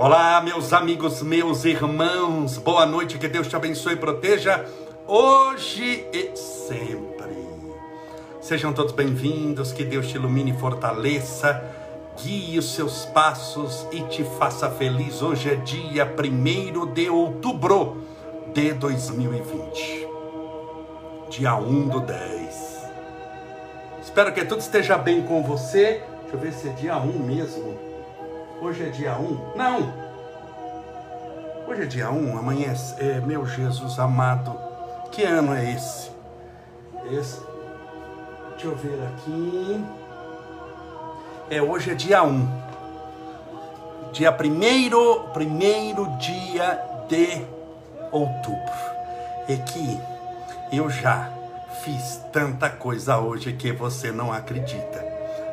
Olá, meus amigos, meus irmãos, boa noite, que Deus te abençoe e proteja hoje e sempre. Sejam todos bem-vindos, que Deus te ilumine e fortaleça, guie os seus passos e te faça feliz. Hoje é dia 1 de outubro de 2020, dia 1 do 10. Espero que tudo esteja bem com você. Deixa eu ver se é dia 1 mesmo. Hoje é dia 1? Não! Hoje é dia 1, amanhã é, é, meu Jesus amado. Que ano é esse? Esse. Deixa eu ver aqui. É, hoje é dia 1. Dia 1 primeiro dia de outubro. É que eu já fiz tanta coisa hoje que você não acredita.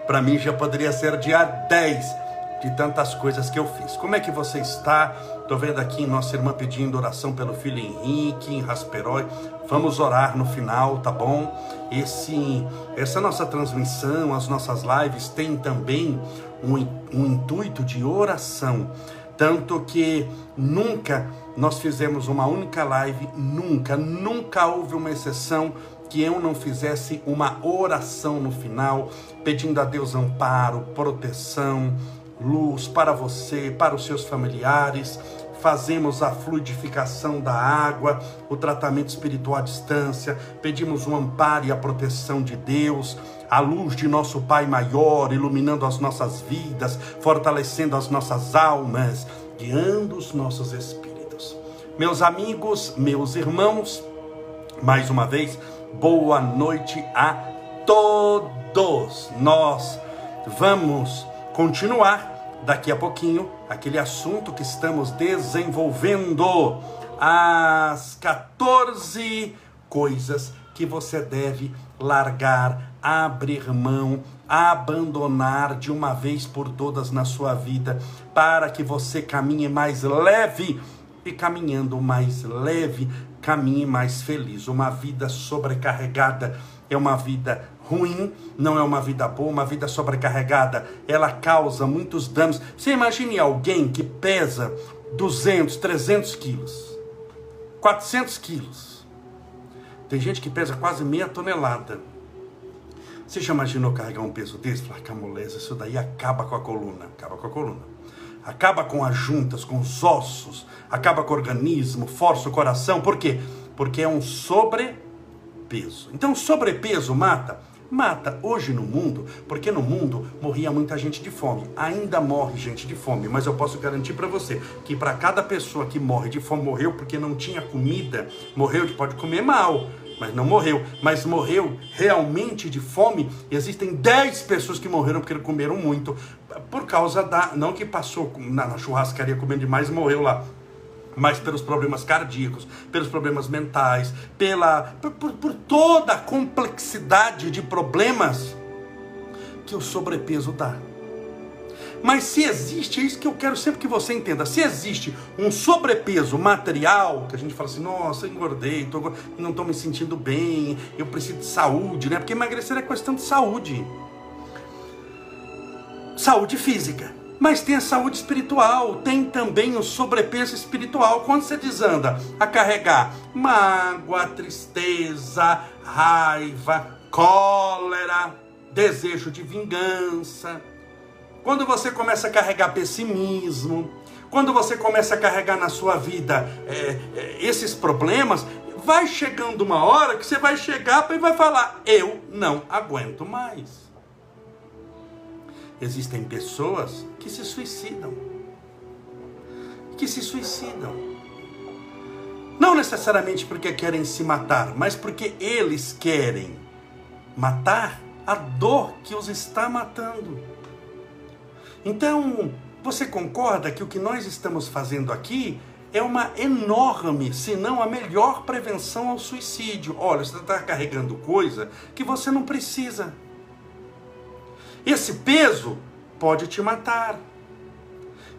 Para mim já poderia ser dia 10 de tantas coisas que eu fiz. Como é que você está? Estou vendo aqui nossa irmã pedindo oração pelo filho Henrique, em Rasperói. Vamos orar no final, tá bom? Esse, essa nossa transmissão, as nossas lives têm também um, um intuito de oração. Tanto que nunca nós fizemos uma única live, nunca, nunca houve uma exceção que eu não fizesse uma oração no final, pedindo a Deus amparo, proteção, luz para você, para os seus familiares. Fazemos a fluidificação da água, o tratamento espiritual à distância, pedimos o amparo e a proteção de Deus, a luz de nosso Pai maior, iluminando as nossas vidas, fortalecendo as nossas almas, guiando os nossos espíritos. Meus amigos, meus irmãos, mais uma vez, boa noite a todos. Nós vamos continuar daqui a pouquinho aquele assunto que estamos desenvolvendo. As 14 coisas que você deve largar, abrir mão, abandonar de uma vez por todas na sua vida, para que você caminhe mais leve e caminhando mais leve, caminhe mais feliz. Uma vida sobrecarregada é uma vida ruim, não é uma vida boa, uma vida sobrecarregada, ela causa muitos danos. Você imagine alguém que pesa 200, 300 quilos, 400 quilos. Tem gente que pesa quase meia tonelada. Você já imaginou carregar um peso desse? Falar, camoleza, isso daí acaba com a coluna. Acaba com a coluna. Acaba com as juntas, com os ossos, acaba com o organismo, força o coração. Por quê? Porque é um sobrepeso. Então, sobrepeso mata Mata hoje no mundo, porque no mundo morria muita gente de fome. Ainda morre gente de fome, mas eu posso garantir para você que para cada pessoa que morre de fome, morreu porque não tinha comida, morreu de pode comer mal, mas não morreu, mas morreu realmente de fome. Existem 10 pessoas que morreram porque comeram muito, por causa da. Não que passou na, churrascaria comendo demais e morreu lá mas pelos problemas cardíacos, pelos problemas mentais, pela, por, por, por toda a complexidade de problemas que o sobrepeso dá. Mas se existe, é isso que eu quero sempre que você entenda. Se existe um sobrepeso material, que a gente fala assim, nossa, engordei, tô, não estou me sentindo bem, eu preciso de saúde, né? Porque emagrecer é questão de saúde. Saúde física. Mas tem a saúde espiritual, tem também o sobrepeso espiritual. Quando você desanda a carregar mágoa, tristeza, raiva, cólera, desejo de vingança, quando você começa a carregar pessimismo, quando você começa a carregar na sua vida é, é, esses problemas, vai chegando uma hora que você vai chegar e vai falar: Eu não aguento mais. Existem pessoas que se suicidam. Que se suicidam. Não necessariamente porque querem se matar, mas porque eles querem matar a dor que os está matando. Então, você concorda que o que nós estamos fazendo aqui é uma enorme, se não a melhor prevenção ao suicídio? Olha, você está carregando coisa que você não precisa. Esse peso pode te matar.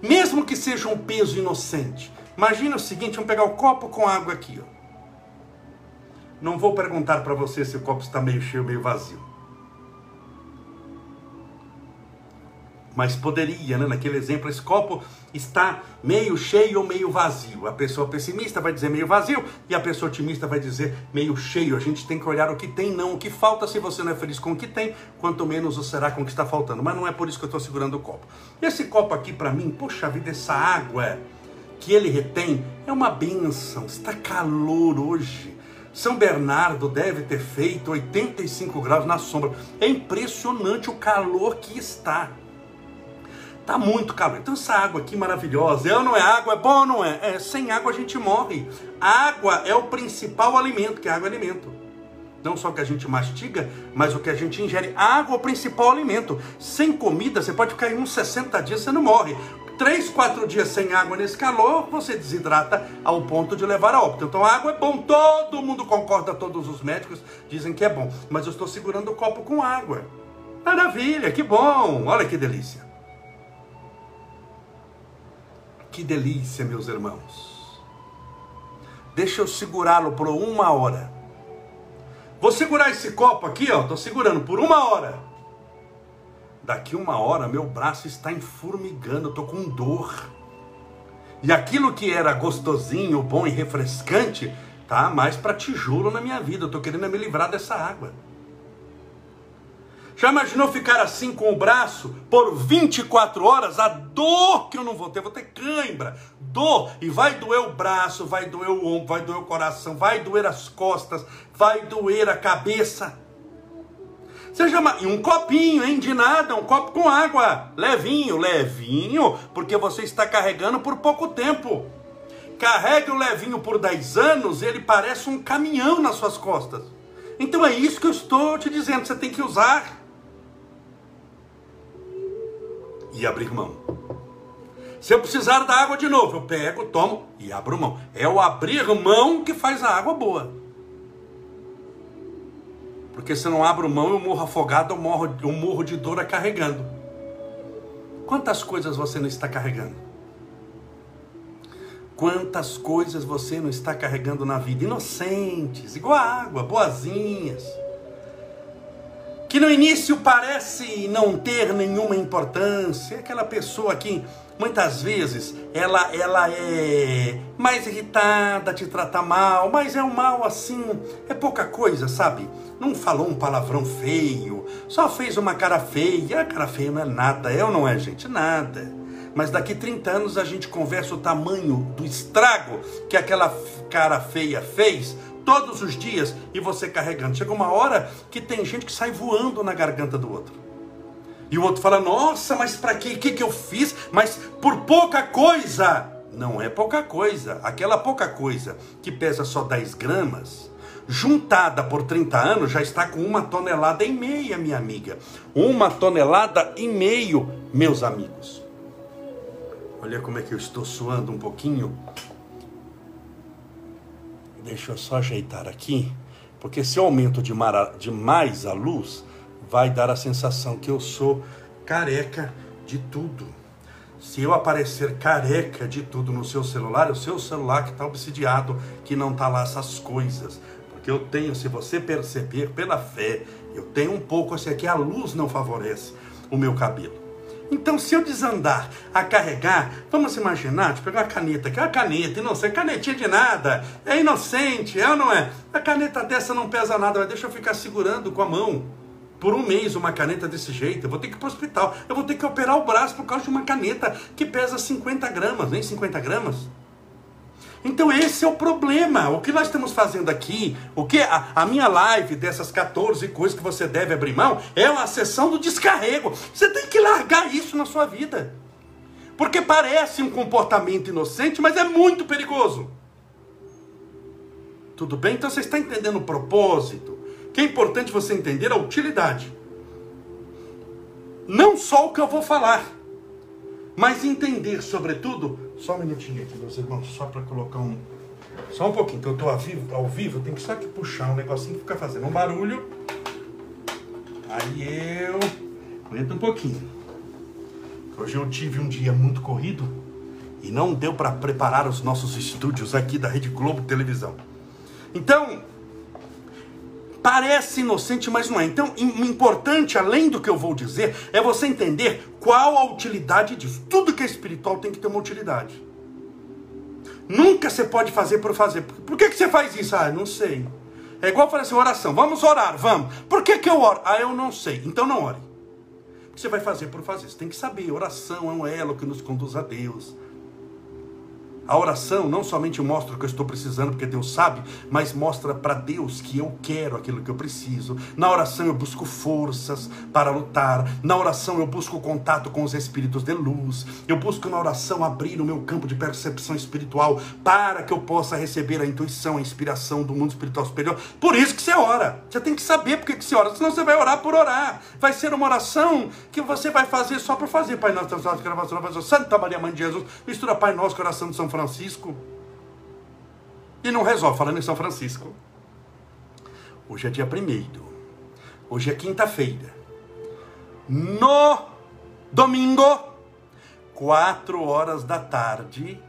Mesmo que seja um peso inocente. Imagina o seguinte, vamos pegar o copo com água aqui. Ó. Não vou perguntar para você se o copo está meio cheio ou meio vazio. Mas poderia, né? Naquele exemplo, esse copo está meio cheio ou meio vazio. A pessoa pessimista vai dizer meio vazio e a pessoa otimista vai dizer meio cheio. A gente tem que olhar o que tem, não o que falta. Se você não é feliz com o que tem, quanto menos o será com o que está faltando. Mas não é por isso que eu estou segurando o copo. Esse copo aqui, para mim, poxa vida, essa água que ele retém é uma benção. Está calor hoje. São Bernardo deve ter feito 85 graus na sombra. É impressionante o calor que está. Tá muito calor. Então essa água aqui maravilhosa, é ou não é água? É bom ou não é? é? Sem água a gente morre. Água é o principal alimento, que água é alimento. Não só o que a gente mastiga, mas o que a gente ingere. Água é o principal alimento. Sem comida, você pode ficar em uns 60 dias, você não morre. Três, quatro dias sem água nesse calor, você desidrata ao ponto de levar a óbito. Então a água é bom, todo mundo concorda, todos os médicos dizem que é bom. Mas eu estou segurando o copo com água. Maravilha, que bom, olha que delícia. Que delícia, meus irmãos. Deixa eu segurá-lo por uma hora. Vou segurar esse copo aqui, ó. Tô segurando por uma hora. Daqui uma hora, meu braço está enfurmigando, eu tô com dor. E aquilo que era gostosinho, bom e refrescante, tá mais para tijolo na minha vida. Eu tô querendo me livrar dessa água. Já imaginou ficar assim com o braço por 24 horas? A dor que eu não vou ter, vou ter cãibra, dor, e vai doer o braço, vai doer o ombro, vai doer o coração, vai doer as costas, vai doer a cabeça. Seja e um copinho, hein, de nada, um copo com água, levinho, levinho, porque você está carregando por pouco tempo. Carregue o levinho por 10 anos, ele parece um caminhão nas suas costas. Então é isso que eu estou te dizendo, você tem que usar e abrir mão. Se eu precisar da água de novo, eu pego, tomo e abro mão. É o abrir mão que faz a água boa. Porque se eu não abro mão, eu morro afogado, eu morro, eu morro de dor carregando. Quantas coisas você não está carregando? Quantas coisas você não está carregando na vida? Inocentes, igual a água, boazinhas que no início parece não ter nenhuma importância, é aquela pessoa que muitas vezes ela, ela é mais irritada, te trata mal, mas é um mal assim, é pouca coisa, sabe? Não falou um palavrão feio, só fez uma cara feia, a cara feia não é nada, é ou não é, gente? Nada. Mas daqui 30 anos a gente conversa o tamanho do estrago que aquela cara feia fez todos os dias e você carregando. Chega uma hora que tem gente que sai voando na garganta do outro. E o outro fala: Nossa, mas para quê? O que, que eu fiz? Mas por pouca coisa. Não é pouca coisa. Aquela pouca coisa que pesa só 10 gramas, juntada por 30 anos, já está com uma tonelada e meia, minha amiga. Uma tonelada e meio, meus amigos. Olha como é que eu estou suando um pouquinho. Deixa eu só ajeitar aqui, porque se eu aumento demais a luz, vai dar a sensação que eu sou careca de tudo. Se eu aparecer careca de tudo no seu celular, é o seu celular que está obsidiado, que não está lá essas coisas. Porque eu tenho, se você perceber pela fé, eu tenho um pouco assim, aqui a luz não favorece o meu cabelo. Então, se eu desandar a carregar, vamos imaginar, de pegar uma caneta, que é uma caneta, inocente, canetinha de nada, é inocente, é ou não é? A caneta dessa não pesa nada, mas deixa eu ficar segurando com a mão por um mês uma caneta desse jeito, eu vou ter que ir para o hospital, eu vou ter que operar o braço por causa de uma caneta que pesa 50 gramas, nem 50 gramas. Então esse é o problema. O que nós estamos fazendo aqui, o que a, a, minha live dessas 14 coisas que você deve abrir mão, é uma sessão do descarrego. Você tem que largar isso na sua vida. Porque parece um comportamento inocente, mas é muito perigoso. Tudo bem? Então você está entendendo o propósito. Que é importante você entender a utilidade. Não só o que eu vou falar, mas entender, sobretudo, só um minutinho aqui, meus irmãos, só para colocar um. Só um pouquinho, que eu estou ao vivo, ao vivo, tem que só que puxar um negocinho que fica fazendo um barulho. Aí eu. Aguenta um pouquinho. Hoje eu tive um dia muito corrido e não deu para preparar os nossos estúdios aqui da Rede Globo Televisão. Então, parece inocente, mas não é. Então, importante, além do que eu vou dizer, é você entender qual a utilidade disso. Tudo que é espiritual tem que ter uma utilidade. Nunca você pode fazer por fazer. Por que, que você faz isso? Ah, não sei. É igual falar assim, oração. Vamos orar, vamos. Por que, que eu oro? Ah, eu não sei. Então não ore. Você vai fazer por fazer. Você tem que saber. Oração é um elo que nos conduz a Deus. A oração não somente mostra o que eu estou precisando, porque Deus sabe, mas mostra para Deus que eu quero aquilo que eu preciso. Na oração eu busco forças para lutar. Na oração eu busco contato com os espíritos de luz. Eu busco na oração abrir o meu campo de percepção espiritual para que eu possa receber a intuição, a inspiração do mundo espiritual superior. Por isso que você ora. Você tem que saber porque que você ora, senão você vai orar por orar. Vai ser uma oração que você vai fazer só por fazer. Pai Nosso, Santa Maria Mãe de Jesus, mistura Pai Nosso, coração de São Francisco. E não resolve, falando em São Francisco. Hoje é dia primeiro. Hoje é quinta-feira. No domingo, quatro horas da tarde,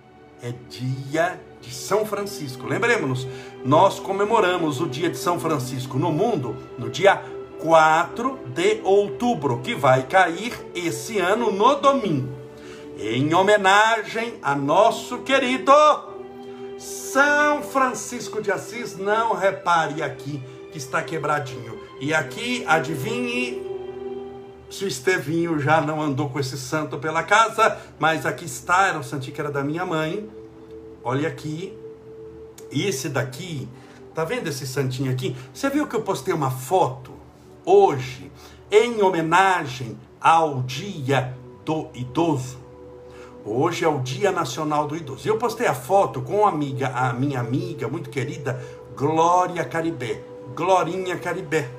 é dia de São Francisco. Lembremos-nos, nós comemoramos o dia de São Francisco no mundo no dia 4 de outubro, que vai cair esse ano no domingo em homenagem a nosso querido São Francisco de Assis. Não repare aqui que está quebradinho. E aqui, adivinhe se o Estevinho já não andou com esse santo pela casa, mas aqui está, era o santinho que era da minha mãe. Olha aqui. Esse daqui, tá vendo esse santinho aqui? Você viu que eu postei uma foto hoje em homenagem ao dia do idoso? Hoje é o Dia Nacional do Idoso. Eu postei a foto com a, amiga, a minha amiga muito querida, Glória Caribé. Glorinha Caribé.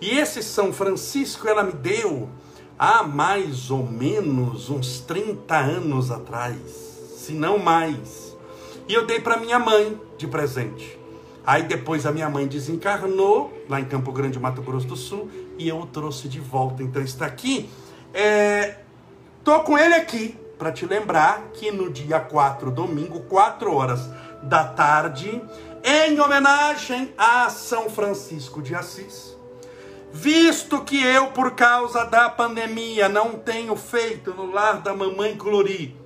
E esse São Francisco ela me deu há mais ou menos uns 30 anos atrás, se não mais. E eu dei para minha mãe de presente. Aí depois a minha mãe desencarnou lá em Campo Grande, Mato Grosso do Sul, e eu o trouxe de volta. Então está aqui. É... Tô com ele aqui para te lembrar que no dia 4, domingo, 4 horas da tarde, em homenagem a São Francisco de Assis, visto que eu, por causa da pandemia, não tenho feito no lar da mamãe Clori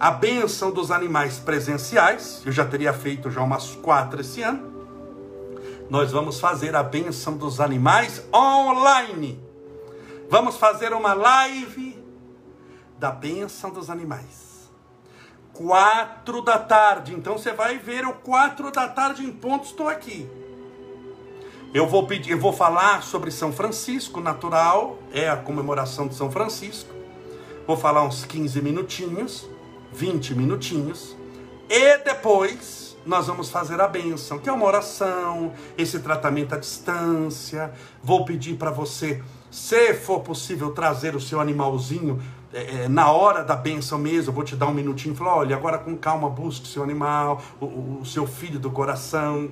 a bênção dos animais presenciais, eu já teria feito já umas quatro esse ano, nós vamos fazer a bênção dos animais online. Vamos fazer uma live da bênção dos animais. Quatro da tarde, então você vai ver o quatro da tarde em ponto, estou aqui. Eu vou pedir, eu vou falar sobre São Francisco, natural, é a comemoração de São Francisco. Vou falar uns 15 minutinhos, 20 minutinhos, e depois nós vamos fazer a bênção, que é uma oração, esse tratamento à distância. Vou pedir para você, se for possível, trazer o seu animalzinho é, é, na hora da benção mesmo, eu vou te dar um minutinho e falar: olha, agora com calma, busque o seu animal, o, o seu filho do coração.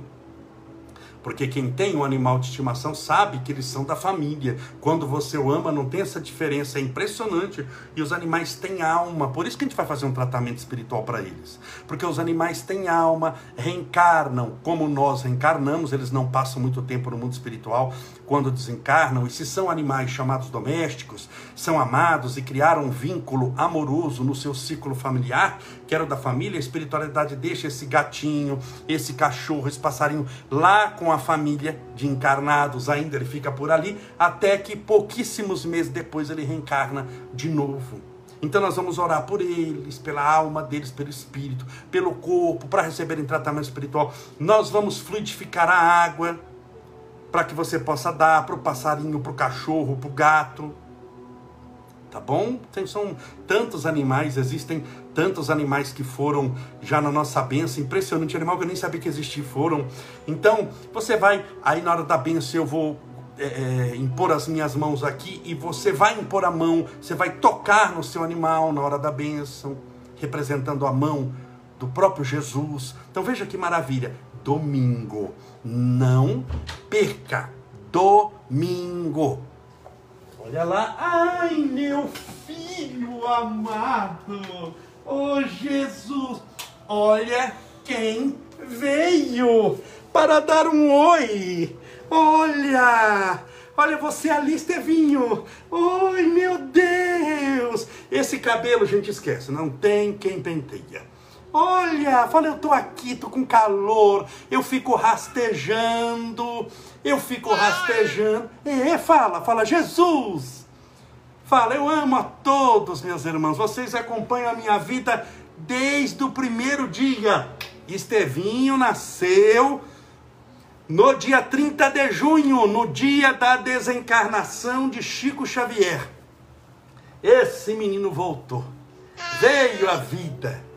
Porque quem tem um animal de estimação sabe que eles são da família. Quando você o ama, não tem essa diferença. É impressionante. E os animais têm alma. Por isso que a gente vai fazer um tratamento espiritual para eles. Porque os animais têm alma, reencarnam como nós reencarnamos. Eles não passam muito tempo no mundo espiritual quando desencarnam. E se são animais chamados domésticos, são amados e criaram um vínculo amoroso no seu ciclo familiar, que era o da família, a espiritualidade deixa esse gatinho, esse cachorro, esse passarinho lá com a família de encarnados ainda, ele fica por ali, até que pouquíssimos meses depois ele reencarna de novo. Então nós vamos orar por eles, pela alma deles, pelo espírito, pelo corpo, para receberem tratamento espiritual. Nós vamos fluidificar a água para que você possa dar para o passarinho, para o cachorro, para o gato tá bom? São tantos animais, existem tantos animais que foram já na nossa benção, impressionante animal que eu nem sabia que existia, foram. Então, você vai, aí na hora da benção eu vou é, é, impor as minhas mãos aqui e você vai impor a mão, você vai tocar no seu animal na hora da benção, representando a mão do próprio Jesus. Então veja que maravilha, domingo, não perca, domingo. Olha lá. Ai, meu filho amado. Oh, Jesus. Olha quem veio para dar um oi. Olha! Olha você ali, Estevinho! Oi, meu Deus! Esse cabelo, gente, esquece, não tem quem penteia. Olha, fala, eu tô aqui, tô com calor, eu fico rastejando, eu fico rastejando. É, fala, fala, Jesus! Fala, eu amo a todos, meus irmãos, vocês acompanham a minha vida desde o primeiro dia. Estevinho nasceu no dia 30 de junho, no dia da desencarnação de Chico Xavier. Esse menino voltou, veio à vida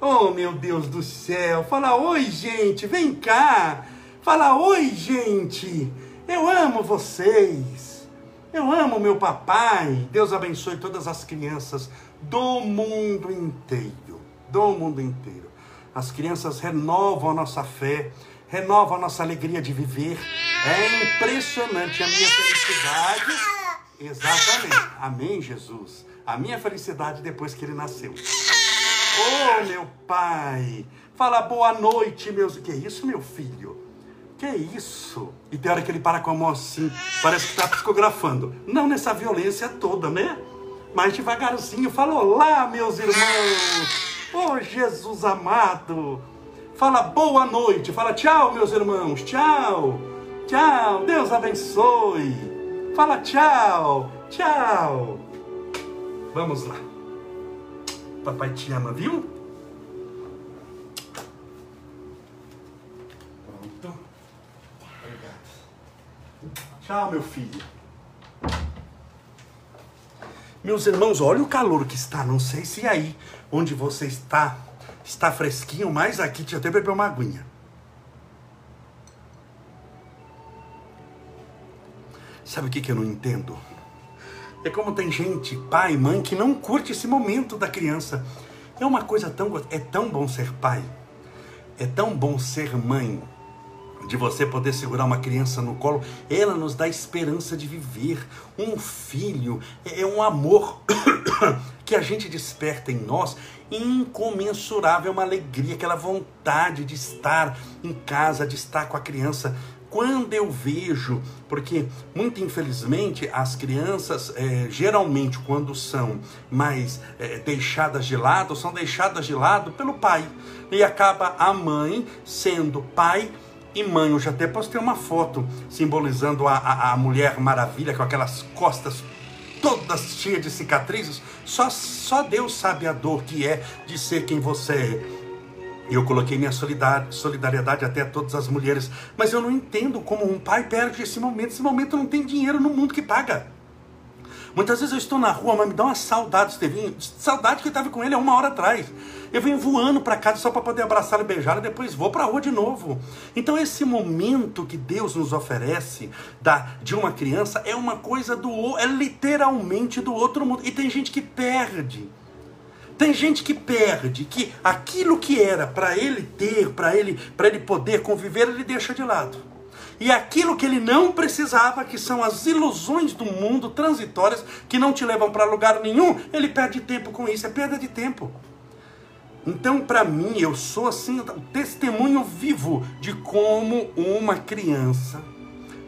Oh, meu Deus do céu. Fala oi, gente. Vem cá. Fala oi, gente. Eu amo vocês. Eu amo meu papai. Deus abençoe todas as crianças do mundo inteiro. Do mundo inteiro. As crianças renovam a nossa fé, renovam a nossa alegria de viver. É impressionante a minha felicidade. Exatamente. Amém, Jesus. A minha felicidade depois que ele nasceu. Oh, meu pai! Fala boa noite, meus. Que isso, meu filho? Que isso? E tem hora que ele para com a mão assim, parece que está psicografando. Não nessa violência toda, né? Mas devagarzinho, fala olá, meus irmãos. Oh, Jesus amado. Fala boa noite, fala tchau, meus irmãos, tchau. Tchau, Deus abençoe. Fala tchau, tchau. Vamos lá. Papai te ama, viu? Pronto. Obrigado. Tchau, meu filho. Meus irmãos, olha o calor que está. Não sei se aí onde você está está fresquinho, mas aqui tinha até beber uma aguinha. Sabe o que, que eu não entendo? É como tem gente, pai, mãe, que não curte esse momento da criança. É uma coisa tão. É tão bom ser pai. É tão bom ser mãe. De você poder segurar uma criança no colo, ela nos dá esperança de viver. Um filho é um amor que a gente desperta em nós incomensurável, uma alegria, aquela vontade de estar em casa, de estar com a criança quando eu vejo, porque muito infelizmente as crianças é, geralmente quando são mais é, deixadas de lado, são deixadas de lado pelo pai e acaba a mãe sendo pai e mãe. Eu já até postei uma foto simbolizando a, a, a mulher maravilha com aquelas costas todas cheias de cicatrizes. Só, só Deus sabe a dor que é de ser quem você é. Eu coloquei minha solidariedade até a todas as mulheres, mas eu não entendo como um pai perde esse momento. Esse momento não tem dinheiro no mundo que paga. Muitas vezes eu estou na rua, mas me dá uma saudade, Estevinho. Saudade que eu estava com ele há uma hora atrás. Eu venho voando para casa só para poder abraçá-lo e beijá-lo e depois vou para a rua de novo. Então esse momento que Deus nos oferece da, de uma criança é uma coisa do é literalmente do outro mundo. E tem gente que perde. Tem gente que perde, que aquilo que era para ele ter, para ele, para ele poder conviver, ele deixa de lado. E aquilo que ele não precisava, que são as ilusões do mundo transitórias, que não te levam para lugar nenhum, ele perde tempo com isso, é perda de tempo. Então, para mim, eu sou assim, o testemunho vivo de como uma criança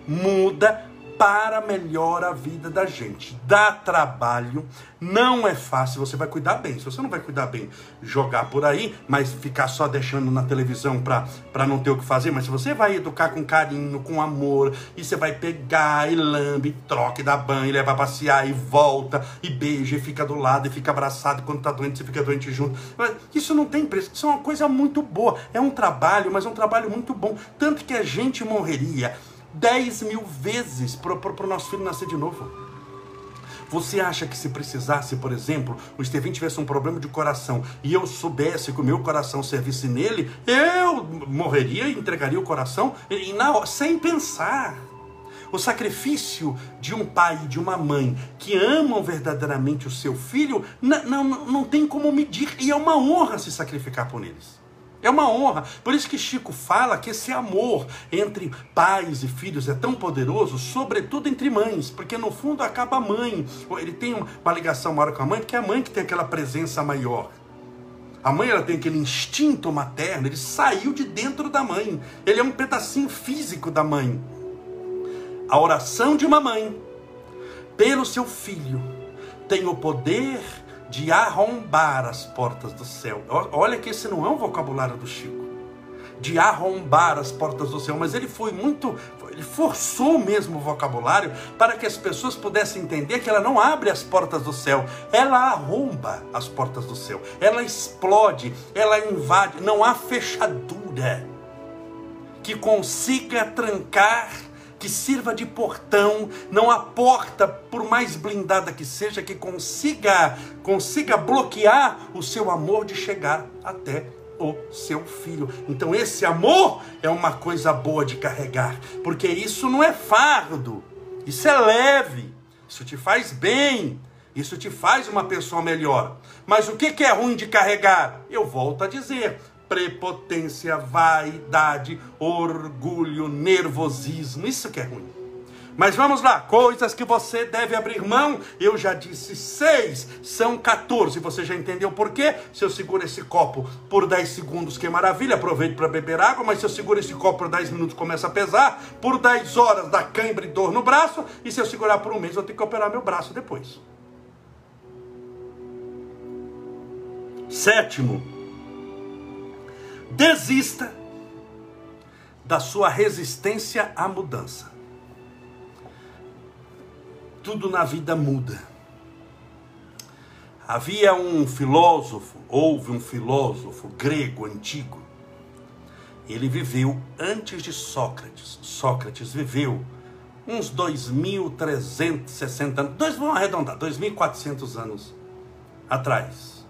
muda para melhor a vida da gente. Dá trabalho, não é fácil, você vai cuidar bem. Se você não vai cuidar bem, jogar por aí, mas ficar só deixando na televisão para não ter o que fazer, mas se você vai educar com carinho, com amor, e você vai pegar e lambe, troca, e dá banho, e leva a passear, e volta, e beija, e fica do lado, e fica abraçado, e quando tá doente, você fica doente junto. Isso não tem preço, isso é uma coisa muito boa. É um trabalho, mas é um trabalho muito bom. Tanto que a gente morreria 10 mil vezes para o nosso filho nascer de novo. Você acha que se precisasse, por exemplo, o Estevinho tivesse um problema de coração e eu soubesse que o meu coração servisse nele, eu morreria e entregaria o coração e, na, sem pensar. O sacrifício de um pai e de uma mãe que amam verdadeiramente o seu filho não, não, não tem como medir e é uma honra se sacrificar por eles. É uma honra. Por isso que Chico fala que esse amor entre pais e filhos é tão poderoso, sobretudo entre mães, porque no fundo acaba a mãe. Ele tem uma ligação maior com a mãe, porque é a mãe que tem aquela presença maior. A mãe ela tem aquele instinto materno, ele saiu de dentro da mãe. Ele é um pedacinho físico da mãe. A oração de uma mãe pelo seu filho tem o poder de arrombar as portas do céu. Olha que esse não é um vocabulário do Chico. De arrombar as portas do céu, mas ele foi muito, ele forçou mesmo o vocabulário para que as pessoas pudessem entender que ela não abre as portas do céu, ela arromba as portas do céu, ela explode, ela invade, não há fechadura que consiga trancar que sirva de portão, não há porta, por mais blindada que seja, que consiga, consiga bloquear o seu amor de chegar até o seu filho. Então esse amor é uma coisa boa de carregar, porque isso não é fardo, isso é leve, isso te faz bem, isso te faz uma pessoa melhor. Mas o que é ruim de carregar? Eu volto a dizer, prepotência, vaidade, orgulho, nervosismo. Isso que é ruim. Mas vamos lá, coisas que você deve abrir mão. Eu já disse seis, são 14. Você já entendeu por quê? Se eu seguro esse copo por 10 segundos, que maravilha, aproveito para beber água. Mas se eu seguro esse copo por 10 minutos, começa a pesar. Por 10 horas, dá cãibra e dor no braço. E se eu segurar por um mês, eu tenho que operar meu braço depois. Sétimo, Desista da sua resistência à mudança. Tudo na vida muda. Havia um filósofo, houve um filósofo grego antigo. Ele viveu antes de Sócrates. Sócrates viveu uns 2.360 anos, dois, vamos arredondar, 2.400 anos atrás.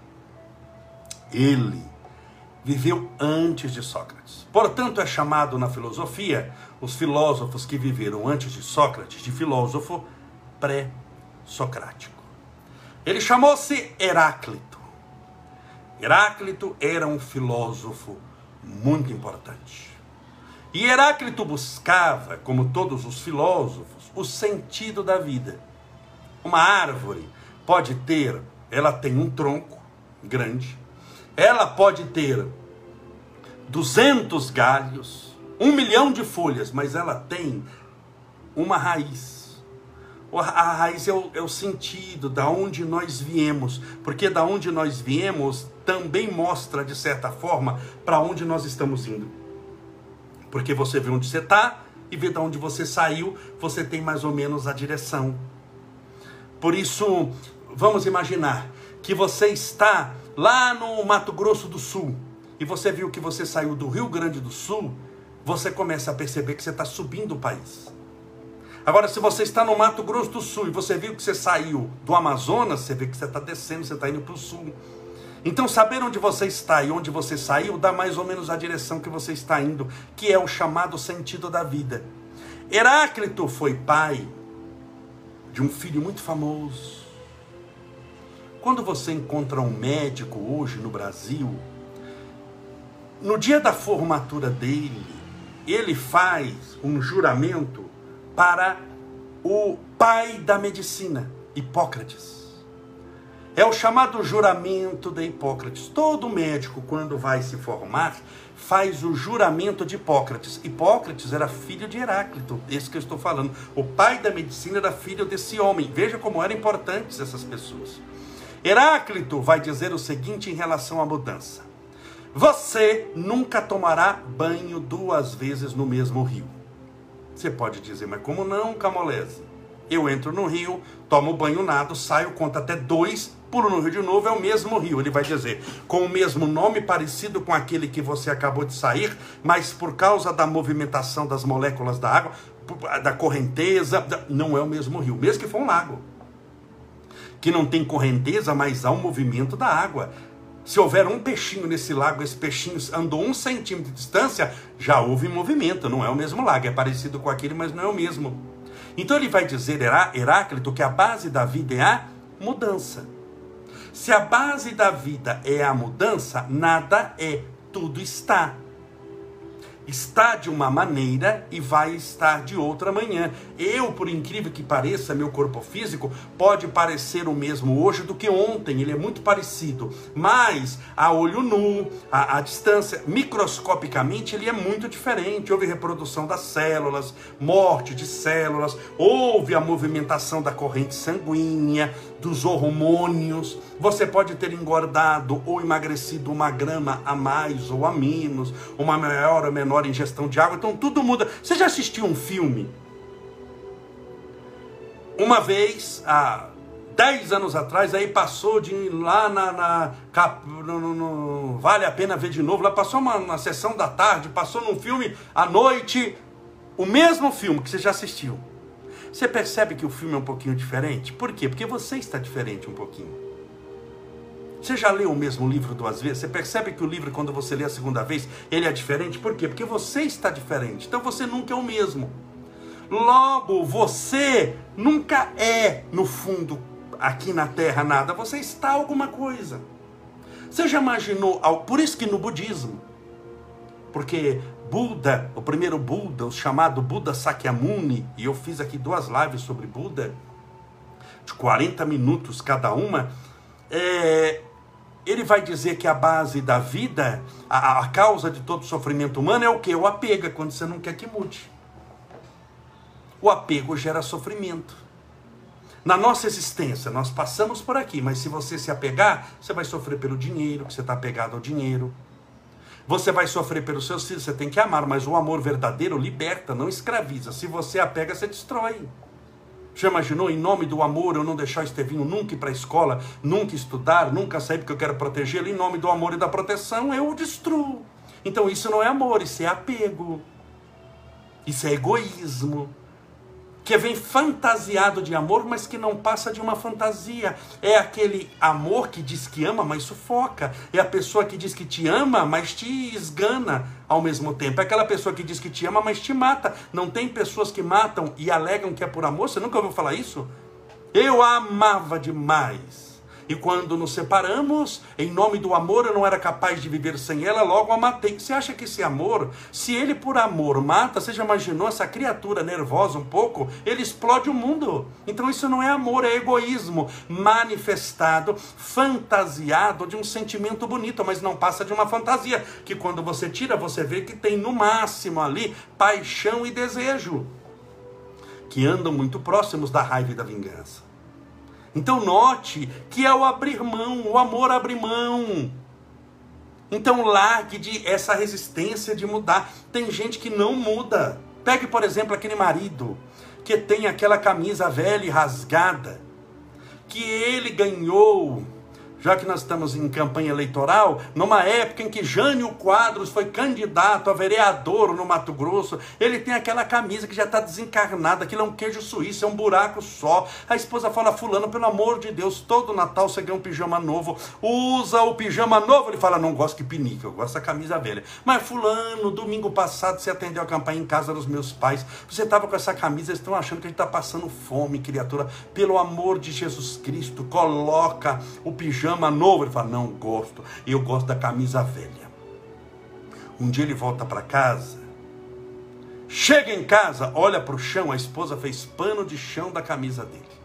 Ele viveu antes de Sócrates. Portanto, é chamado na filosofia os filósofos que viveram antes de Sócrates de filósofo pré-socrático. Ele chamou-se Heráclito. Heráclito era um filósofo muito importante. E Heráclito buscava, como todos os filósofos, o sentido da vida. Uma árvore pode ter, ela tem um tronco grande, ela pode ter 200 galhos, um milhão de folhas, mas ela tem uma raiz. A raiz é o, é o sentido, da onde nós viemos, porque da onde nós viemos também mostra, de certa forma, para onde nós estamos indo. Porque você vê onde você está e vê de onde você saiu, você tem mais ou menos a direção. Por isso, vamos imaginar que você está lá no Mato Grosso do Sul e você viu que você saiu do Rio Grande do Sul, você começa a perceber que você está subindo o país. Agora, se você está no Mato Grosso do Sul e você viu que você saiu do Amazonas, você vê que você está descendo, você está indo para o sul. Então, saber onde você está e onde você saiu dá mais ou menos a direção que você está indo, que é o chamado sentido da vida. Heráclito foi pai de um filho muito famoso, quando você encontra um médico hoje no Brasil, no dia da formatura dele, ele faz um juramento para o pai da medicina, Hipócrates. É o chamado juramento de Hipócrates. Todo médico, quando vai se formar, faz o juramento de Hipócrates. Hipócrates era filho de Heráclito, esse que eu estou falando. O pai da medicina era filho desse homem. Veja como eram importantes essas pessoas. Heráclito vai dizer o seguinte em relação à mudança: Você nunca tomará banho duas vezes no mesmo rio. Você pode dizer, mas como não, Camolese? Eu entro no rio, tomo banho nado, saio, conto até dois, pulo no rio de novo, é o mesmo rio. Ele vai dizer, com o mesmo nome, parecido com aquele que você acabou de sair, mas por causa da movimentação das moléculas da água, da correnteza, não é o mesmo rio, mesmo que for um lago que não tem correnteza, mas há um movimento da água. Se houver um peixinho nesse lago, esse peixinho andou um centímetro de distância, já houve movimento, não é o mesmo lago, é parecido com aquele, mas não é o mesmo. Então ele vai dizer, Heráclito, que a base da vida é a mudança. Se a base da vida é a mudança, nada é, tudo está. Está de uma maneira e vai estar de outra manhã. Eu, por incrível que pareça, meu corpo físico pode parecer o mesmo hoje do que ontem, ele é muito parecido, mas a olho nu, a, a distância, microscopicamente, ele é muito diferente. Houve reprodução das células, morte de células, houve a movimentação da corrente sanguínea, dos hormônios. Você pode ter engordado ou emagrecido uma grama a mais ou a menos, uma maior ou menor ingestão de água. Então tudo muda. Você já assistiu um filme? Uma vez, há 10 anos atrás, aí passou de lá na. na no, no, no, vale a pena ver de novo. Lá passou uma, uma sessão da tarde, passou num filme à noite, o mesmo filme que você já assistiu. Você percebe que o filme é um pouquinho diferente? Por quê? Porque você está diferente um pouquinho. Você já leu o mesmo livro duas vezes? Você percebe que o livro, quando você lê a segunda vez, ele é diferente? Por quê? Porque você está diferente. Então você nunca é o mesmo. Logo, você nunca é, no fundo, aqui na Terra, nada. Você está alguma coisa. Você já imaginou? Por isso que no budismo, porque Buda, o primeiro Buda, o chamado Buda Sakyamuni, e eu fiz aqui duas lives sobre Buda, de 40 minutos cada uma, é, ele vai dizer que a base da vida, a, a causa de todo sofrimento humano é o que? O apego, é quando você não quer que mude. O apego gera sofrimento. Na nossa existência, nós passamos por aqui, mas se você se apegar, você vai sofrer pelo dinheiro, que você está apegado ao dinheiro. Você vai sofrer pelos seus filhos, você tem que amar, mas o amor verdadeiro liberta, não escraviza. Se você apega, você destrói. Já imaginou, em nome do amor, eu não deixar o Estevinho nunca ir para a escola, nunca estudar, nunca sair porque eu quero protegê-lo? Em nome do amor e da proteção, eu o destruo. Então isso não é amor, isso é apego. Isso é egoísmo que vem fantasiado de amor, mas que não passa de uma fantasia. É aquele amor que diz que ama, mas sufoca. É a pessoa que diz que te ama, mas te esgana ao mesmo tempo. É aquela pessoa que diz que te ama, mas te mata. Não tem pessoas que matam e alegam que é por amor? Você nunca ouviu falar isso? Eu amava demais e quando nos separamos, em nome do amor, eu não era capaz de viver sem ela, logo a matei. Você acha que esse amor, se ele por amor mata, você já imaginou essa criatura nervosa um pouco? Ele explode o mundo. Então isso não é amor, é egoísmo manifestado, fantasiado de um sentimento bonito, mas não passa de uma fantasia, que quando você tira, você vê que tem no máximo ali paixão e desejo, que andam muito próximos da raiva e da vingança. Então note que é o abrir mão, o amor abre mão. Então largue de essa resistência de mudar. Tem gente que não muda. Pegue, por exemplo, aquele marido que tem aquela camisa velha e rasgada, que ele ganhou já que nós estamos em campanha eleitoral, numa época em que Jânio Quadros foi candidato a vereador no Mato Grosso, ele tem aquela camisa que já está desencarnada, aquilo é um queijo suíço, é um buraco só. A esposa fala, fulano, pelo amor de Deus, todo Natal você ganha um pijama novo, usa o pijama novo. Ele fala, não gosto que pinica, eu gosto da camisa velha. Mas fulano, domingo passado você atendeu a campanha em casa dos meus pais, você estava com essa camisa, eles estão achando que a gente está passando fome, criatura. Pelo amor de Jesus Cristo, coloca o pijama pijama novo. Ele fala: Não gosto, eu gosto da camisa velha. Um dia ele volta para casa, chega em casa, olha para o chão, a esposa fez pano de chão da camisa dele.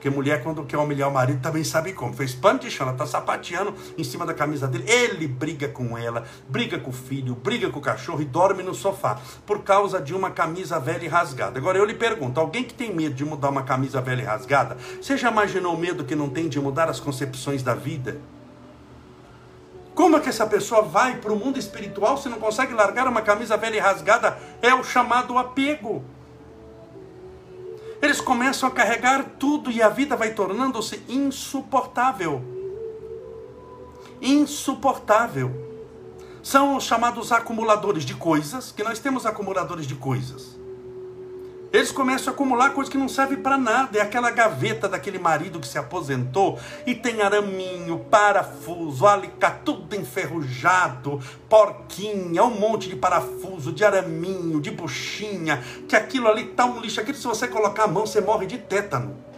Porque mulher, quando quer humilhar o marido, também sabe como. Fez pano de chão, ela está sapateando em cima da camisa dele. Ele briga com ela, briga com o filho, briga com o cachorro e dorme no sofá. Por causa de uma camisa velha e rasgada. Agora eu lhe pergunto: alguém que tem medo de mudar uma camisa velha e rasgada, você já imaginou o medo que não tem de mudar as concepções da vida? Como é que essa pessoa vai para o mundo espiritual se não consegue largar uma camisa velha e rasgada? É o chamado apego. Eles começam a carregar tudo e a vida vai tornando-se insuportável. Insuportável. São os chamados acumuladores de coisas, que nós temos acumuladores de coisas. Eles começam a acumular coisas que não servem para nada. É aquela gaveta daquele marido que se aposentou e tem araminho, parafuso, alicate, tudo enferrujado, porquinha, um monte de parafuso, de araminho, de buchinha, que aquilo ali tá um lixo. Aquilo, se você colocar a mão, você morre de tétano.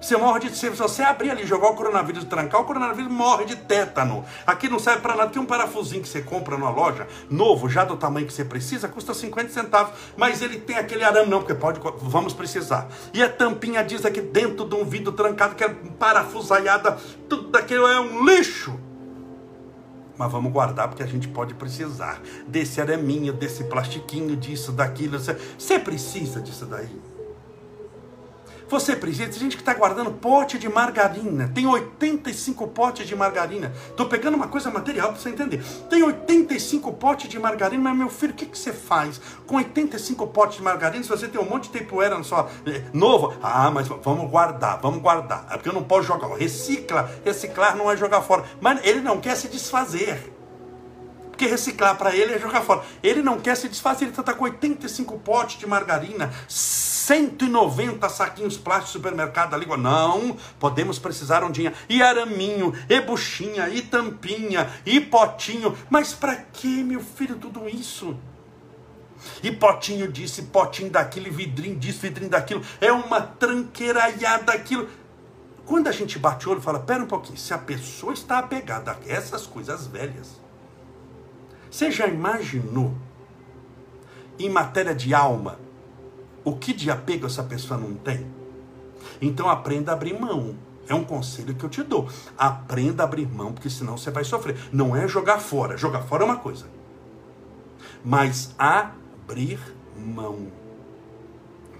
Você morre de. Se você abrir ali, jogar o coronavírus e trancar, o coronavírus morre de tétano. Aqui não serve para nada. Tem um parafusinho que você compra numa loja, novo, já do tamanho que você precisa, custa 50 centavos. Mas ele tem aquele arame, não, porque pode. Vamos precisar. E a tampinha diz aqui dentro de um vidro trancado, que é parafusaiada, tudo aquilo é um lixo. Mas vamos guardar porque a gente pode precisar desse araminho, desse plastiquinho, disso, daquilo. Você precisa disso daí? Você precisa, tem gente que está guardando pote de margarina. Tem 85 potes de margarina. Estou pegando uma coisa material para você entender. Tem 85 potes de margarina, mas meu filho, o que, que você faz com 85 potes de margarina se você tem um monte de tempoeira no sua, eh, novo? Ah, mas vamos guardar, vamos guardar. É porque eu não posso jogar. Recicla, reciclar não é jogar fora. Mas ele não quer se desfazer. Porque reciclar para ele é jogar fora. Ele não quer se desfazer, ele está com 85 potes de margarina, 190 saquinhos plásticos do supermercado ali. Não, podemos precisar um dia. E araminho, e buchinha, e tampinha, e potinho. Mas para que, meu filho, tudo isso? E potinho disso, e potinho daquilo, e vidrinho disso, vidrinho daquilo. É uma tranqueiraiada daquilo. Quando a gente bate o olho e fala, pera um pouquinho, se a pessoa está apegada a essas coisas velhas, você já imaginou, em matéria de alma, o que de apego essa pessoa não tem? Então aprenda a abrir mão. É um conselho que eu te dou. Aprenda a abrir mão, porque senão você vai sofrer. Não é jogar fora. Jogar fora é uma coisa. Mas abrir mão.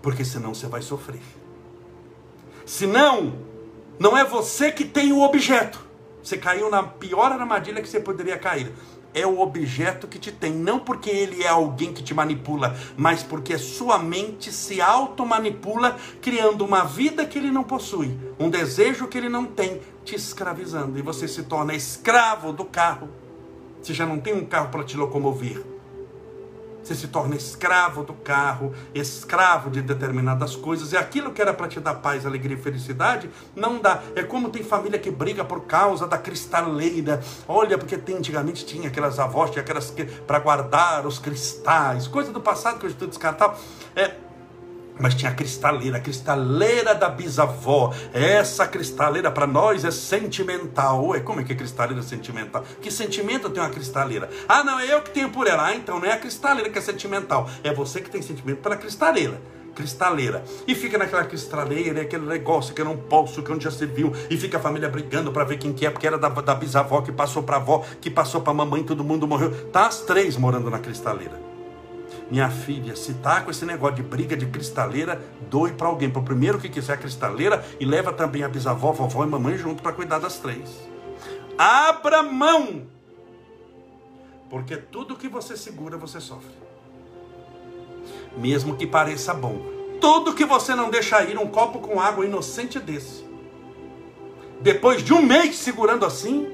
Porque senão você vai sofrer. Senão, não é você que tem o objeto. Você caiu na pior armadilha que você poderia cair é o objeto que te tem, não porque ele é alguém que te manipula, mas porque sua mente se automanipula, criando uma vida que ele não possui, um desejo que ele não tem, te escravizando, e você se torna escravo do carro. Você já não tem um carro para te locomover. Você se torna escravo do carro, escravo de determinadas coisas, e aquilo que era para te dar paz, alegria e felicidade, não dá. É como tem família que briga por causa da cristaleira. Olha, porque tem, antigamente tinha aquelas avós, tinha aquelas para guardar os cristais, coisa do passado que eu estou descartando. É, mas tinha a cristaleira, a cristaleira da bisavó. Essa cristaleira para nós é sentimental. Ué, como é que é cristaleira sentimental? Que sentimento tem uma cristaleira? Ah, não, é eu que tenho por ela. Ah, então não é a cristaleira que é sentimental. É você que tem sentimento pela cristaleira cristaleira. E fica naquela cristaleira, aquele negócio que eu não posso, que onde já se viu, e fica a família brigando para ver quem que é, porque era da, da bisavó que passou para avó, que passou para mamãe, todo mundo morreu. Tá as três morando na cristaleira. Minha filha, se tá com esse negócio de briga de cristaleira, doe para alguém. Para o primeiro que quiser a cristaleira e leva também a bisavó, vovó e mamãe junto para cuidar das três. Abra mão! Porque tudo que você segura, você sofre. Mesmo que pareça bom. Tudo que você não deixa ir, um copo com água inocente desse. Depois de um mês segurando assim,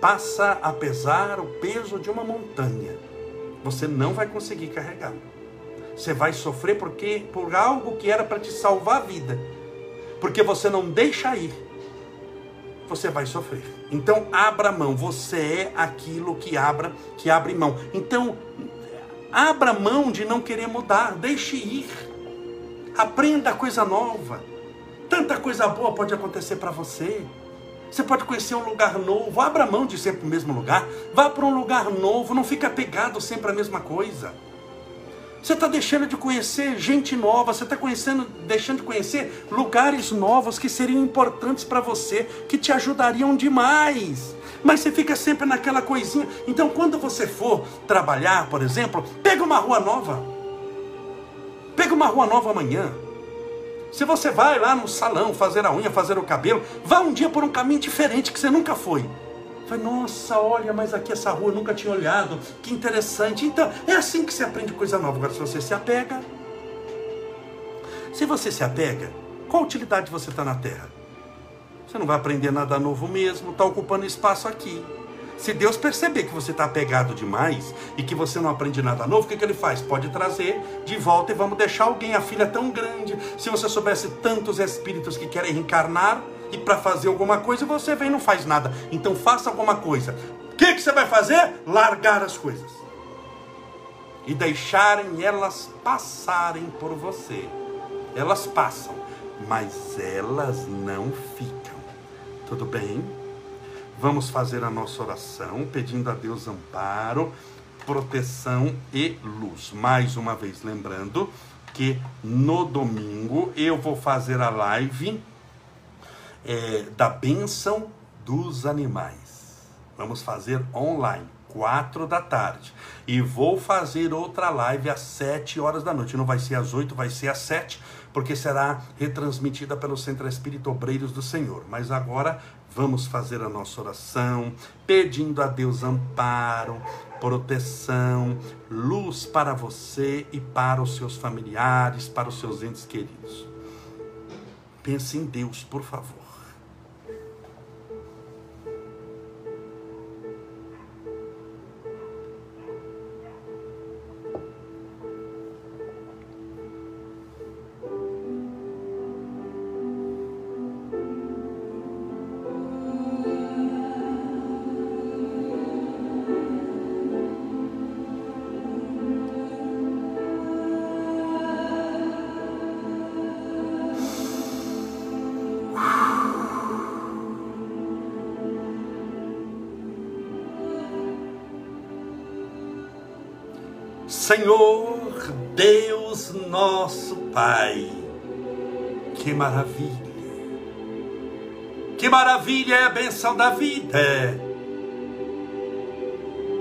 passa a pesar o peso de uma montanha você não vai conseguir carregar. Você vai sofrer porque por algo que era para te salvar a vida. Porque você não deixa ir. Você vai sofrer. Então abra mão. Você é aquilo que abra, que abre mão. Então abra mão de não querer mudar. Deixe ir. Aprenda coisa nova. Tanta coisa boa pode acontecer para você. Você pode conhecer um lugar novo. Abra mão de sempre o mesmo lugar. Vá para um lugar novo. Não fica pegado sempre à mesma coisa. Você está deixando de conhecer gente nova. Você está conhecendo, deixando de conhecer lugares novos que seriam importantes para você, que te ajudariam demais. Mas você fica sempre naquela coisinha. Então, quando você for trabalhar, por exemplo, pega uma rua nova. Pega uma rua nova amanhã. Se você vai lá no salão fazer a unha, fazer o cabelo, vá um dia por um caminho diferente que você nunca foi. Vai, nossa, olha, mas aqui essa rua eu nunca tinha olhado, que interessante. Então, é assim que se aprende coisa nova. Agora, se você se apega, se você se apega, qual utilidade você está na Terra? Você não vai aprender nada novo mesmo, está ocupando espaço aqui. Se Deus perceber que você está apegado demais e que você não aprende nada novo, o que, que ele faz? Pode trazer de volta e vamos deixar alguém. A filha é tão grande. Se você soubesse tantos espíritos que querem reencarnar e para fazer alguma coisa, você vem e não faz nada. Então faça alguma coisa. O que, que você vai fazer? Largar as coisas. E deixarem elas passarem por você. Elas passam. mas elas não ficam. Tudo bem? Vamos fazer a nossa oração pedindo a Deus amparo, proteção e luz. Mais uma vez lembrando que no domingo eu vou fazer a live é, da bênção dos animais. Vamos fazer online, quatro da tarde. E vou fazer outra live às sete horas da noite. Não vai ser às oito, vai ser às sete, porque será retransmitida pelo Centro Espírito Obreiros do Senhor. Mas agora Vamos fazer a nossa oração, pedindo a Deus amparo, proteção, luz para você e para os seus familiares, para os seus entes queridos. Pense em Deus, por favor. Senhor Deus nosso Pai, que maravilha, que maravilha é a benção da vida,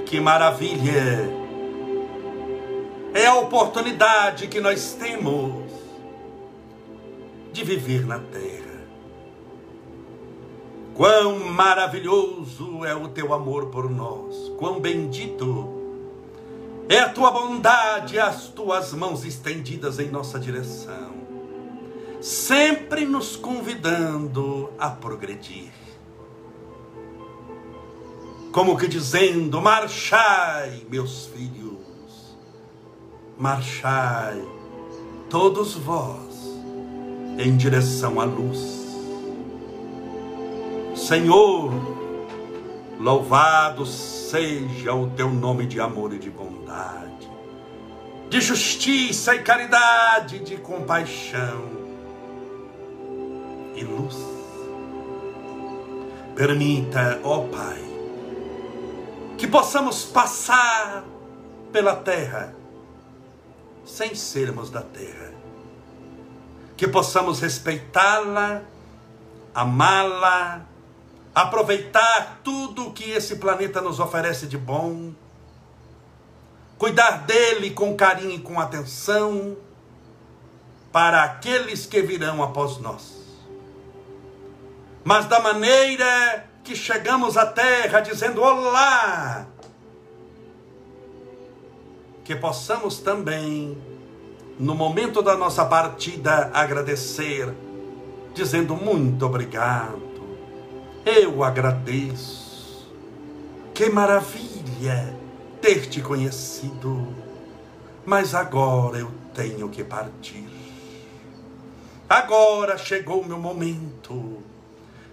que maravilha é a oportunidade que nós temos de viver na terra. Quão maravilhoso é o teu amor por nós, quão bendito é a tua bondade, as tuas mãos estendidas em nossa direção, sempre nos convidando a progredir. Como que dizendo: marchai, meus filhos, marchai, todos vós, em direção à luz. Senhor, louvado seja o teu nome de amor e de bondade de justiça e caridade, de compaixão e luz. Permita, ó Pai, que possamos passar pela terra sem sermos da terra, que possamos respeitá-la, amá-la, aproveitar tudo que esse planeta nos oferece de bom cuidar dele com carinho e com atenção para aqueles que virão após nós. Mas da maneira que chegamos à terra dizendo olá, que possamos também, no momento da nossa partida, agradecer, dizendo muito obrigado, eu agradeço, que maravilha ter te conhecido, mas agora eu tenho que partir. Agora chegou o meu momento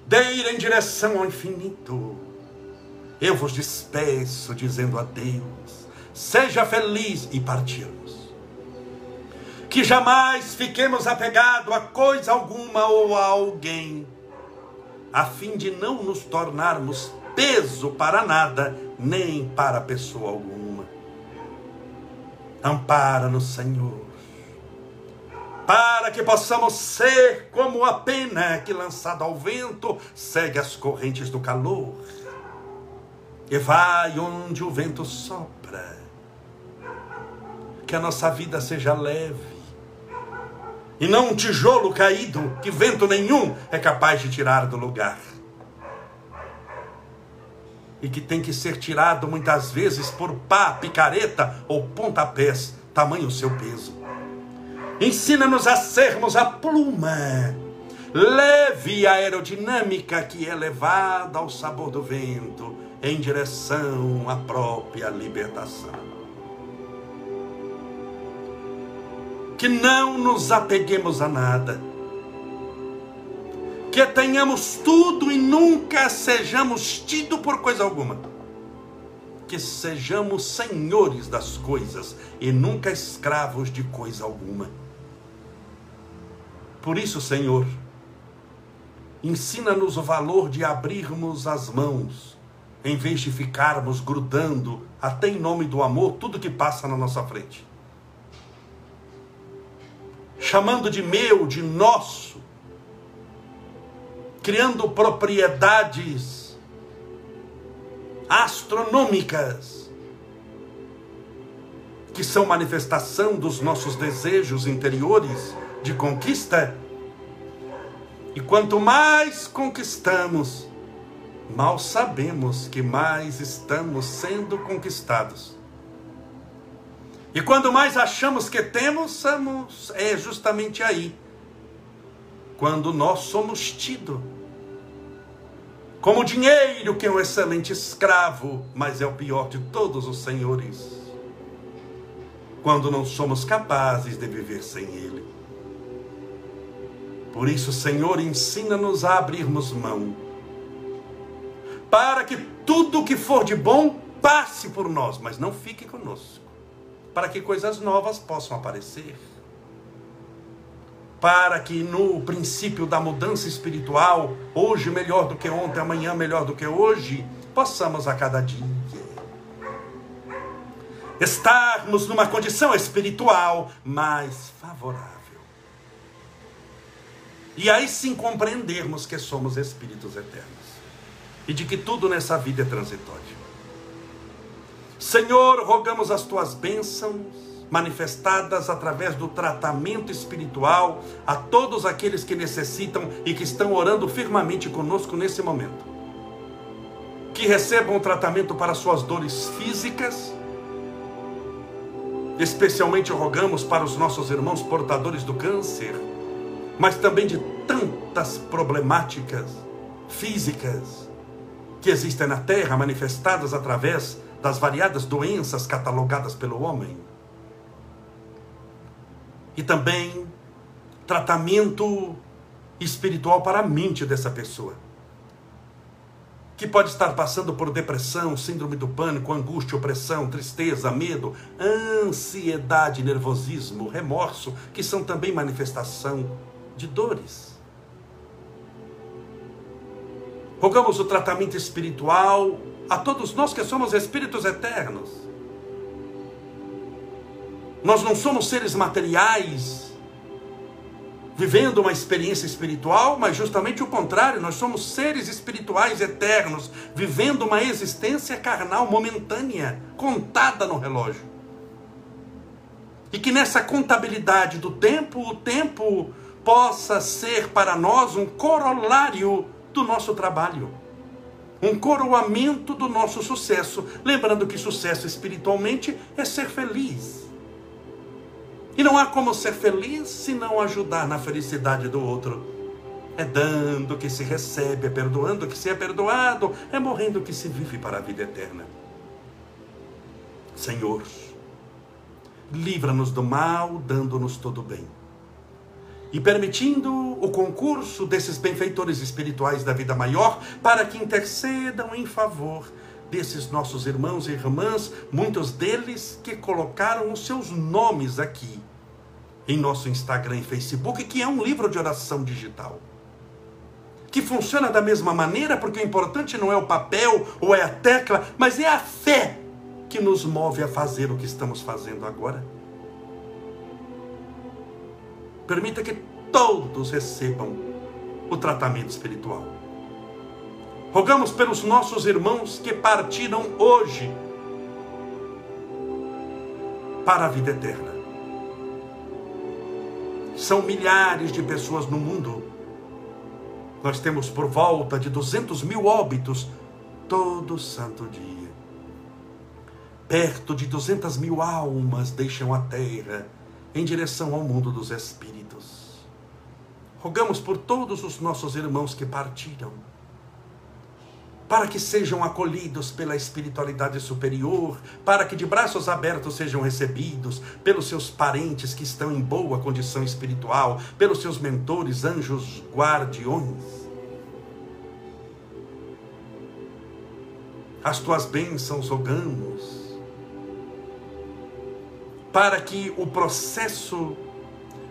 de ir em direção ao infinito. Eu vos despeço dizendo adeus. Seja feliz e partirmos. Que jamais fiquemos apegados a coisa alguma ou a alguém, a fim de não nos tornarmos peso para nada, nem para pessoa alguma. Ampara-nos, Senhor, para que possamos ser como a pena que, lançada ao vento, segue as correntes do calor e vai onde o vento sopra. Que a nossa vida seja leve e não um tijolo caído que vento nenhum é capaz de tirar do lugar e que tem que ser tirado muitas vezes por pá, picareta ou pontapés, tamanho o seu peso. Ensina-nos a sermos a pluma, leve aerodinâmica que é levada ao sabor do vento em direção à própria libertação. Que não nos apeguemos a nada que tenhamos tudo e nunca sejamos tidos por coisa alguma. Que sejamos senhores das coisas e nunca escravos de coisa alguma. Por isso, Senhor, ensina-nos o valor de abrirmos as mãos, em vez de ficarmos grudando, até em nome do amor, tudo que passa na nossa frente. Chamando de meu, de nosso, criando propriedades astronômicas que são manifestação dos nossos desejos interiores de conquista. E quanto mais conquistamos, mal sabemos que mais estamos sendo conquistados. E quando mais achamos que temos, é justamente aí, quando nós somos tidos como dinheiro, que é um excelente escravo, mas é o pior de todos os senhores, quando não somos capazes de viver sem ele. Por isso, Senhor, ensina-nos a abrirmos mão, para que tudo que for de bom passe por nós, mas não fique conosco, para que coisas novas possam aparecer. Para que no princípio da mudança espiritual, hoje melhor do que ontem, amanhã melhor do que hoje, possamos a cada dia estarmos numa condição espiritual mais favorável. E aí sim compreendermos que somos espíritos eternos. E de que tudo nessa vida é transitório. Senhor, rogamos as tuas bênçãos manifestadas através do tratamento espiritual a todos aqueles que necessitam e que estão orando firmemente conosco nesse momento. Que recebam tratamento para suas dores físicas, especialmente rogamos para os nossos irmãos portadores do câncer mas também de tantas problemáticas físicas que existem na Terra, manifestadas através das variadas doenças catalogadas pelo homem. E também tratamento espiritual para a mente dessa pessoa. Que pode estar passando por depressão, síndrome do pânico, angústia, opressão, tristeza, medo, ansiedade, nervosismo, remorso, que são também manifestação de dores. Rogamos o tratamento espiritual a todos nós que somos espíritos eternos. Nós não somos seres materiais vivendo uma experiência espiritual, mas justamente o contrário, nós somos seres espirituais eternos, vivendo uma existência carnal momentânea, contada no relógio. E que nessa contabilidade do tempo, o tempo possa ser para nós um corolário do nosso trabalho, um coroamento do nosso sucesso. Lembrando que sucesso espiritualmente é ser feliz. E não há como ser feliz se não ajudar na felicidade do outro. É dando que se recebe, é perdoando que se é perdoado, é morrendo que se vive para a vida eterna. Senhor, livra-nos do mal, dando-nos todo bem e permitindo o concurso desses benfeitores espirituais da vida maior para que intercedam em favor desses nossos irmãos e irmãs, muitos deles que colocaram os seus nomes aqui em nosso Instagram e Facebook, que é um livro de oração digital. Que funciona da mesma maneira, porque o importante não é o papel ou é a tecla, mas é a fé que nos move a fazer o que estamos fazendo agora. Permita que todos recebam o tratamento espiritual. Rogamos pelos nossos irmãos que partiram hoje para a vida eterna. São milhares de pessoas no mundo. Nós temos por volta de 200 mil óbitos todo santo dia. Perto de 200 mil almas deixam a terra em direção ao mundo dos espíritos. Rogamos por todos os nossos irmãos que partiram, para que sejam acolhidos pela espiritualidade superior, para que de braços abertos sejam recebidos pelos seus parentes que estão em boa condição espiritual, pelos seus mentores, anjos, guardiões. As tuas bênçãos rogamos para que o processo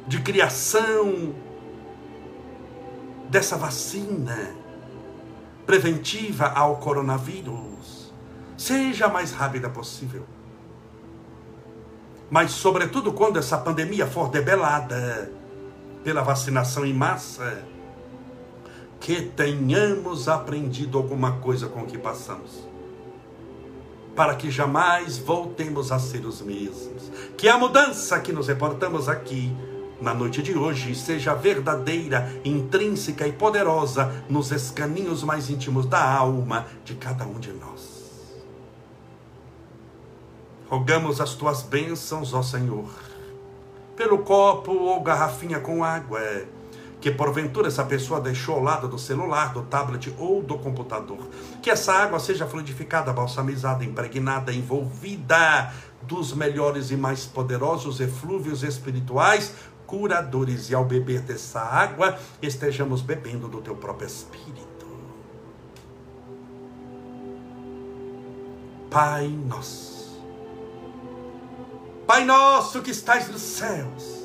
de criação dessa vacina preventiva ao coronavírus seja a mais rápida possível. Mas, sobretudo, quando essa pandemia for debelada pela vacinação em massa, que tenhamos aprendido alguma coisa com o que passamos para que jamais voltemos a ser os mesmos. Que a mudança que nos reportamos aqui na noite de hoje seja verdadeira, intrínseca e poderosa nos escaninhos mais íntimos da alma de cada um de nós. Rogamos as tuas bênçãos, ó Senhor, pelo copo ou garrafinha com água que porventura essa pessoa deixou ao lado do celular, do tablet ou do computador. Que essa água seja fluidificada, balsamizada, impregnada, envolvida dos melhores e mais poderosos eflúvios espirituais, curadores. E ao beber dessa água, estejamos bebendo do teu próprio Espírito. Pai nosso, Pai nosso que estais nos céus,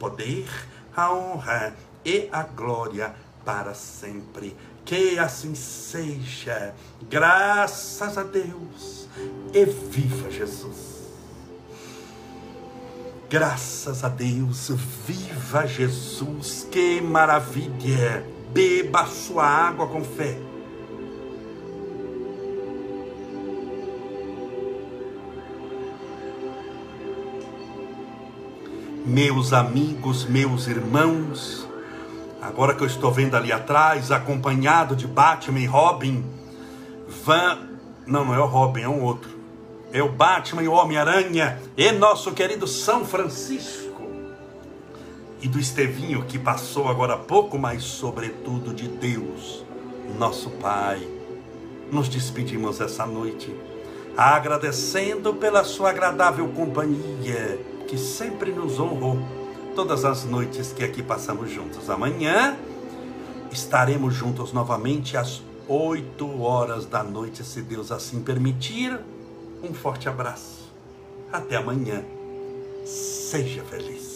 poder, a honra e a glória para sempre. Que assim seja, graças a Deus, e viva Jesus. Graças a Deus, viva Jesus, que maravilha! Beba sua água com fé meus amigos, meus irmãos, agora que eu estou vendo ali atrás, acompanhado de Batman e Robin, Van, não, não é o Robin, é um outro, é o Batman e o Homem-Aranha, e nosso querido São Francisco, e do Estevinho que passou agora há pouco, mas sobretudo de Deus, nosso Pai. Nos despedimos essa noite, agradecendo pela sua agradável companhia que sempre nos honrou todas as noites que aqui passamos juntos. Amanhã estaremos juntos novamente às 8 horas da noite, se Deus assim permitir. Um forte abraço. Até amanhã. Seja feliz.